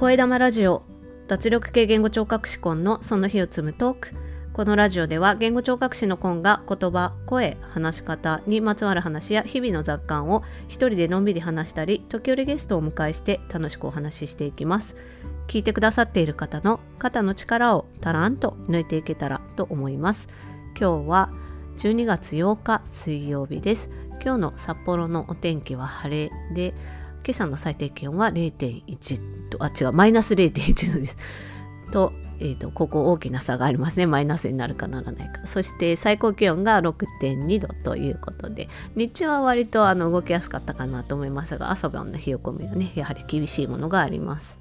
声玉ラジオ脱力系言語聴覚士コンのその日を積むトーク。このラジオでは言語聴覚士のコンが言葉声話し方にまつわる話や日々の雑感を一人でのんびり話したり時折ゲストをお迎えして楽しくお話ししていきます。聞いてくださっている方の肩の力をたらんと抜いていけたらと思います。今日は12月8日水曜日です。今日の札幌のお天気は晴れで今朝の最低気温は0.1とあ違うマイナス0.1度です。と,、えーと、ここ大きな差がありますね。マイナスになるかならないか。そして最高気温が6.2度ということで日中は割とあの動きやすかったかなと思いますが朝晩の冷え込みはねやはり厳しいものがあります。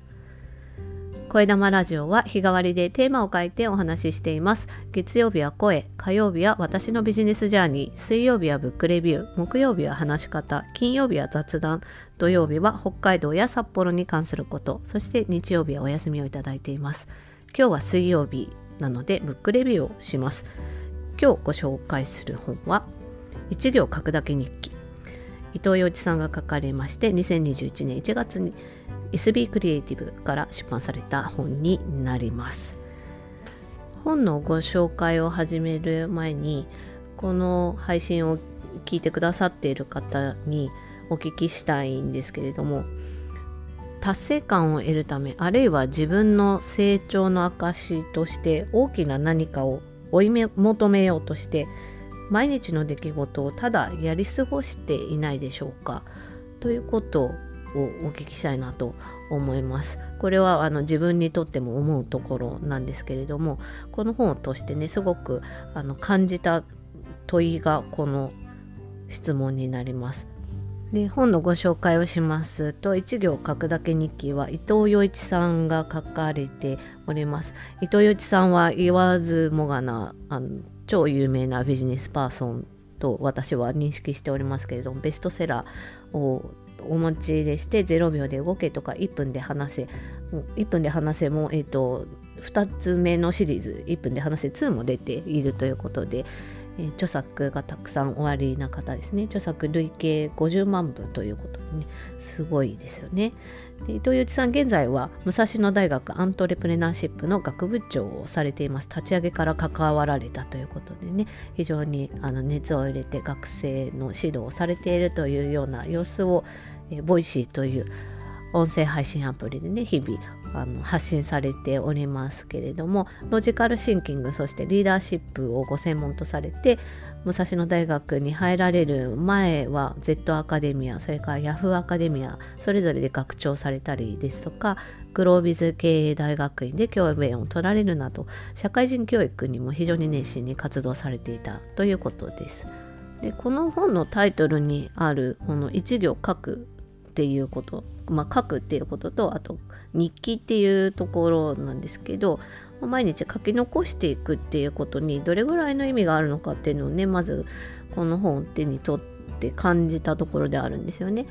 声玉ラジオは日替わりでテーマを書いてお話ししています。月曜日は声、火曜日は私のビジネスジャーニー、水曜日はブックレビュー、木曜日は話し方、金曜日は雑談、土曜日は北海道や札幌に関すること、そして日曜日はお休みをいただいています。今日は水曜日なのでブックレビューをします。今日ご紹介する本は一行書くだけ日記。伊藤洋一さんが書かれまして2021年1月に SB クリエイティブから出版された本になります本のご紹介を始める前にこの配信を聞いてくださっている方にお聞きしたいんですけれども達成感を得るためあるいは自分の成長の証として大きな何かを追い求めようとして毎日の出来事をただやり過ごしていないでしょうかということをお聞きしたいなと思います。これはあの自分にとっても思うところなんですけれどもこの本を通してねすごくあの感じた問いがこの質問になります。で本のご紹介をします。と一行書くだけ日記は伊藤洋一さんが書かれております。伊藤洋一さんは言わずもがなあの超有名なビジネスパーソンと私は認識しておりますけれどもベストセラーをお持ちでして0秒で動けとか1分で話せ1分で話せも、えーと、2つ目のシリーズ1分で話せ2も出ているということで、え、著作がたくさんおありな方ですね著作累計50万部ということでねすごいですよね。で伊藤祐一さん現在は武蔵野大学アントレプレナーシップの学部長をされています立ち上げから関わられたということでね非常にあの熱を入れて学生の指導をされているというような様子をえ Voicy という音声配信アプリでね日々あの発信されておりますけれどもロジカルシンキングそしてリーダーシップをご専門とされて武蔵野大学に入られる前は Z アカデミアそれから Yahoo アカデミアそれぞれで学長されたりですとかグロービズ経営大学院で教員を取られるなど社会人教育にも非常に熱心に活動されていたということです。でこの本のタイトルにあるこの一行書くっていうこと、まあ、書くっていうこととあと日記っていうところなんですけど毎日書き残していくっていうことにどれぐらいの意味があるのかっていうのをねまずこの本を手に取って感じたところであるんですよね。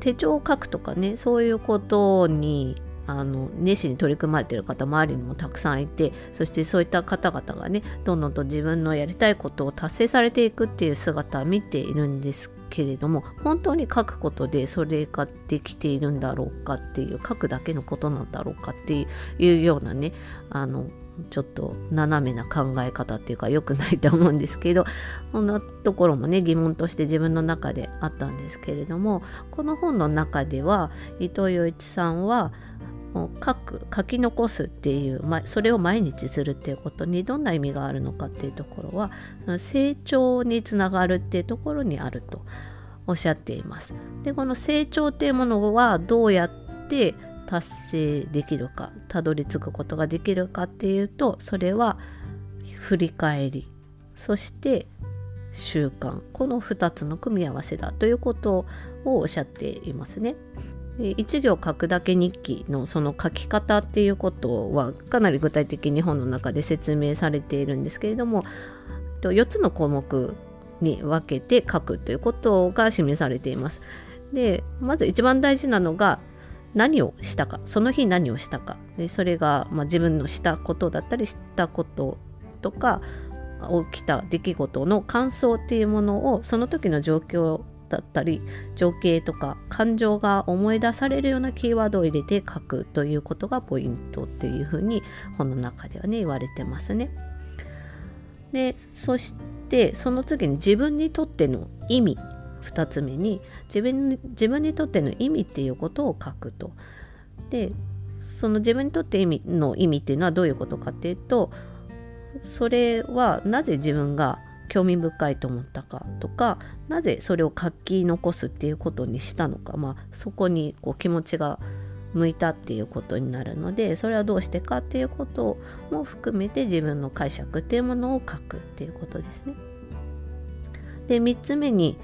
手帳を書くとかねそういうことにあの熱心に取り組まれてる方周りにもたくさんいてそしてそういった方々がねどんどんと自分のやりたいことを達成されていくっていう姿を見ているんですけれども本当に書くことでそれができているんだろうかっていう書くだけのことなんだろうかっていうようなねあのちょっと斜めな考え方っていうか良くないと思うんですけどこんなところもね疑問として自分の中であったんですけれどもこの本の中では伊藤洋一さんは書く書き残すっていう、ま、それを毎日するっていうことにどんな意味があるのかっていうところは成長につながるっていうところにあるとおっしゃっています。でこの成長っていうものはどうやって達成できるかたどり着くことができるかっていうとそれは振り返りそして習慣この2つの組み合わせだということをおっしゃっていますね。一行書くだけ日記のその書き方っていうことはかなり具体的に本の中で説明されているんですけれども4つの項目に分けて書くということが示されています。でまず一番大事なのが何をしたかその日何をしたかでそれが、まあ、自分のしたことだったりしたこととか起きた出来事の感想っていうものをその時の状況だったり情景とか感情が思い出されるようなキーワードを入れて書くということがポイントっていうふうに本の中ではね言われてますね。でそしてその次に自分にとっての意味2つ目に自分自分にとっての意味っていうことを書くと。でその自分にとって意味の意味っていうのはどういうことかっていうとそれはなぜ自分が興味深いと思ったかとかなぜそれを書き残すっていうことにしたのか、まあ、そこにこう気持ちが向いたっていうことになるのでそれはどうしてかっていうことも含めて自分の解釈っていうものを書くっていうことですね。で3つ目に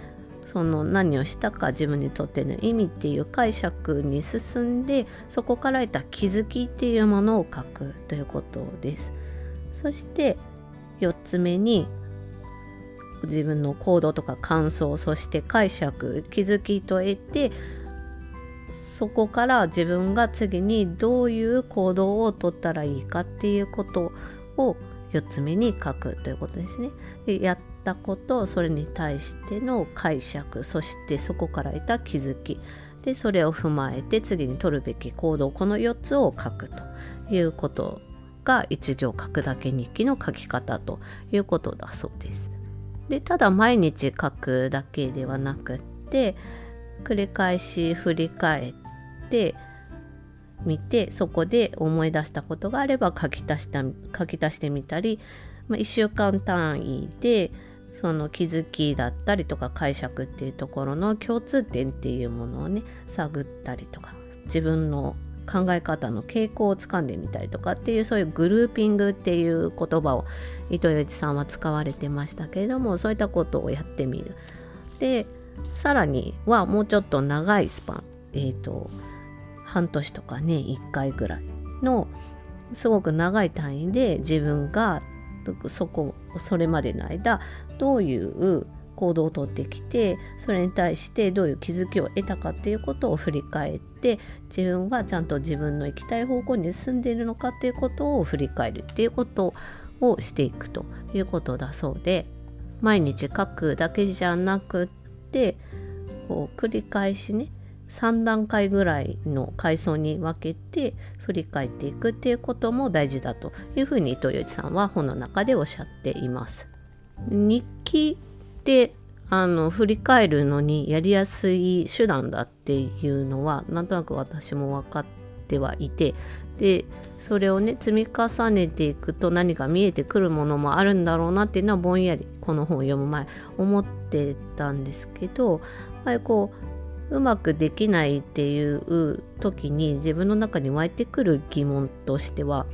その何をしたか自分にとっての意味っていう解釈に進んでそこから得た気づきっていうものを書くということです。そして4つ目に自分の行動とか感想そして解釈気づきと得てそこから自分が次にどういう行動をとったらいいかっていうことを4つ目に書くということですね。でやったことそれに対しての解釈そしてそこから得た気づきでそれを踏まえて次に取るべき行動この4つを書くということが一行書くだけ日記の書き方ということだそうです。でただ毎日書くだけではなくって繰り返し振り返ってみてそこで思い出したことがあれば書き足した書き足してみたり、まあ、1週間単位でその気づきだったりとか解釈っていうところの共通点っていうものをね探ったりとか自分の考え方の傾向をつかんでみたりとかっていうそういうグルーピングっていう言葉を伊藤洋一さんは使われてましたけれどもそういったことをやってみる。でさらにはもうちょっと長いスパンえっ、ー、と半年とかね1回ぐらいのすごく長い単位で自分がそこそれまでの間どういう行動をとってきてそれに対してどういう気づきを得たかっていうことを振り返って自分はちゃんと自分の行きたい方向に進んでいるのかっていうことを振り返るっていうことをしていくということだそうで毎日書くだけじゃなくってこう繰り返しね3段階ぐらいの階層に分けて振り返っていくっていうことも大事だというふうに伊藤洋一さんは本の中でおっしゃっています。日記であの振り返るのにやりやすい手段だっていうのはなんとなく私も分かってはいてでそれをね積み重ねていくと何か見えてくるものもあるんだろうなっていうのはぼんやりこの本を読む前思ってたんですけどやっぱりこううまくできないっていう時に自分の中に湧いてくる疑問としては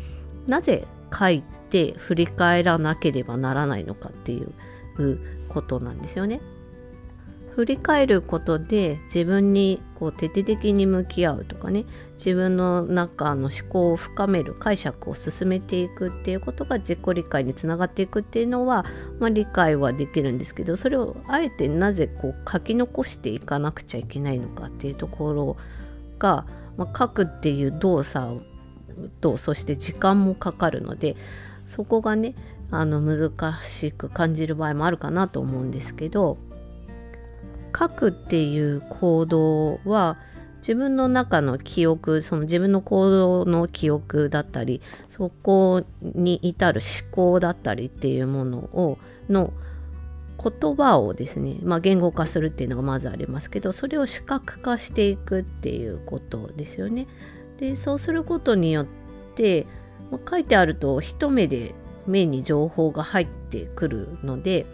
なぜ書いて振り返らなければならないのかっていうことなんですよね。振り返ることで自分にこう徹底的に向き合うとかね自分の中の思考を深める解釈を進めていくっていうことが自己理解につながっていくっていうのは、まあ、理解はできるんですけどそれをあえてなぜこう書き残していかなくちゃいけないのかっていうところが、まあ、書くっていう動作とそして時間もかかるのでそこがねあの難しく感じる場合もあるかなと思うんですけど書くっていう行動は自分の中の記憶その自分の行動の記憶だったりそこに至る思考だったりっていうものをの言葉をですね、まあ、言語化するっていうのがまずありますけどそれを視覚化していくっていうことですよね。でそうすることによって、まあ、書いてあると一目で目に情報が入ってくるので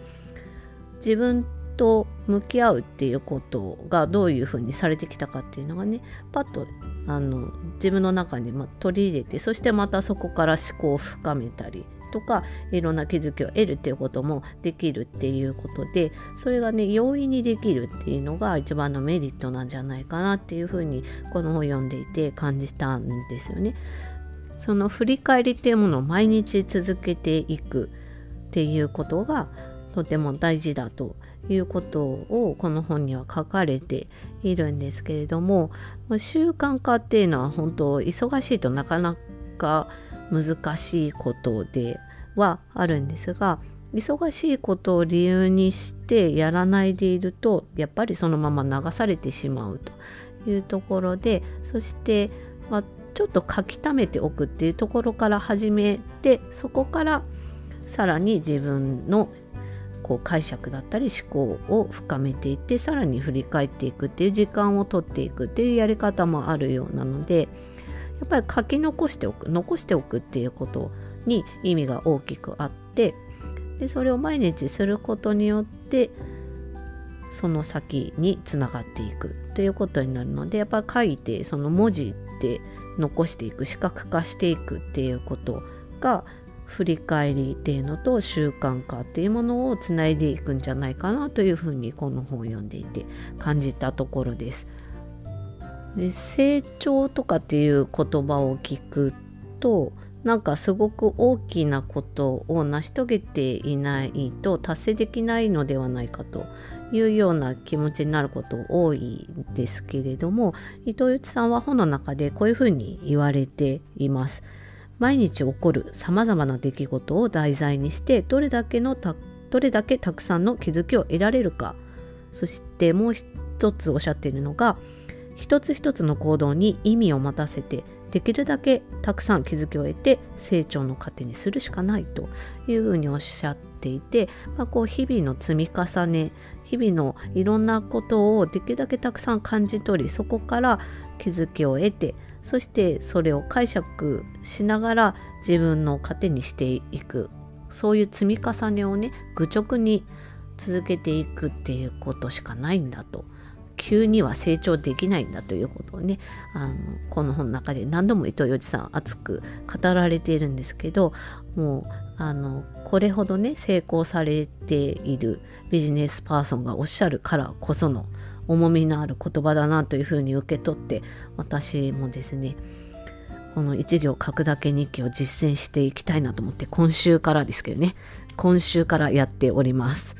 自分と向き合うっていうことがどういうふうにされてきたかっていうのがねパッとあの自分の中にま取り入れてそしてまたそこから思考を深めたりとかいろんな気づきを得るっていうこともできるっていうことでそれがね容易にできるっていうのが一番のメリットなんじゃないかなっていうふうにこの本を読んでいて感じたんですよね。その振り返りっていうものを毎日続けていくっていうことがとても大事だということをこの本には書かれているんですけれども習慣化っていうのは本当忙しいとなかなか難しいことではあるんですが忙しいことを理由にしてやらないでいるとやっぱりそのまま流されてしまうというところでそして、ちょっと書き溜めておくっていうところから始めてそこからさらに自分のこう解釈だったり思考を深めていってさらに振り返っていくっていう時間をとっていくっていうやり方もあるようなのでやっぱり書き残しておく残しておくっていうことに意味が大きくあってでそれを毎日することによってその先につながっていくということになるのでやっぱり書いてその文字って残していく視覚化していくっていうことが振り返りっていうのと習慣化っていうものをつないでいくんじゃないかなというふうにこの本を読んでいて感じたところです。で成長とかっていう言葉を聞くとなんかすごく大きなことを成し遂げていないと達成できないのではないかというような気持ちになること多いですけれども伊藤由紀さんは本の中でこういうふうに言われています。毎日起こるさまざまな出来事を題材にしてどれだけのたどれだけたくさんの気づきを得られるかそしてもう一つおっしゃっているのが一つ一つの行動に意味を持たせてできるだけたくさん気づきを得て成長の糧にするしかないというふうにおっしゃっていて、まあ、こう日々の積み重ね日々のいろんなことをできるだけたくさん感じ取りそこから気づきを得てそしてそれを解釈しながら自分の糧にしていく。そういう積み重ねをね愚直に続けていくっていうことしかないんだと。急には成長できないんだということをねあのこの本の中で何度も伊藤洋一さん熱く語られているんですけどもうあのこれほどね成功されているビジネスパーソンがおっしゃるからこその重みのある言葉だなというふうに受け取って私もですねこの一行書くだけ日記を実践していきたいなと思って今週からですけどね今週からやっております。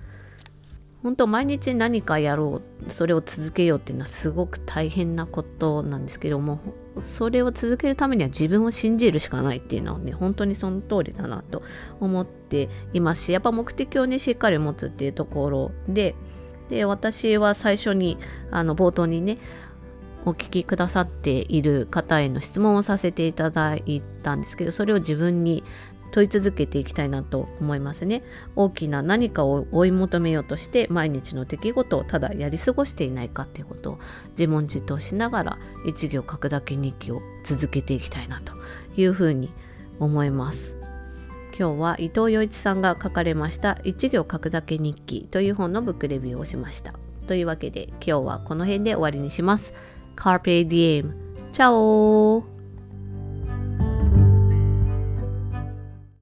本当毎日何かやろうそれを続けようっていうのはすごく大変なことなんですけどもそれを続けるためには自分を信じるしかないっていうのはね本当にその通りだなと思っていますしやっぱ目的をねしっかり持つっていうところでで私は最初にあの冒頭にねお聞きくださっている方への質問をさせていただいたんですけどそれを自分に問い続けていきたいなと思いますね。大きな何かを追い求めようとして毎日の出来事をただやり過ごしていないかっていうことを自問自答しながら一行書くだけ日記を続けていきたいなというふうに思います。今日は伊藤洋一さんが書かれました一行書くだけ日記という本のブックレビューをしました。というわけで今日はこの辺で終わりにします。Carpe Diem チャオ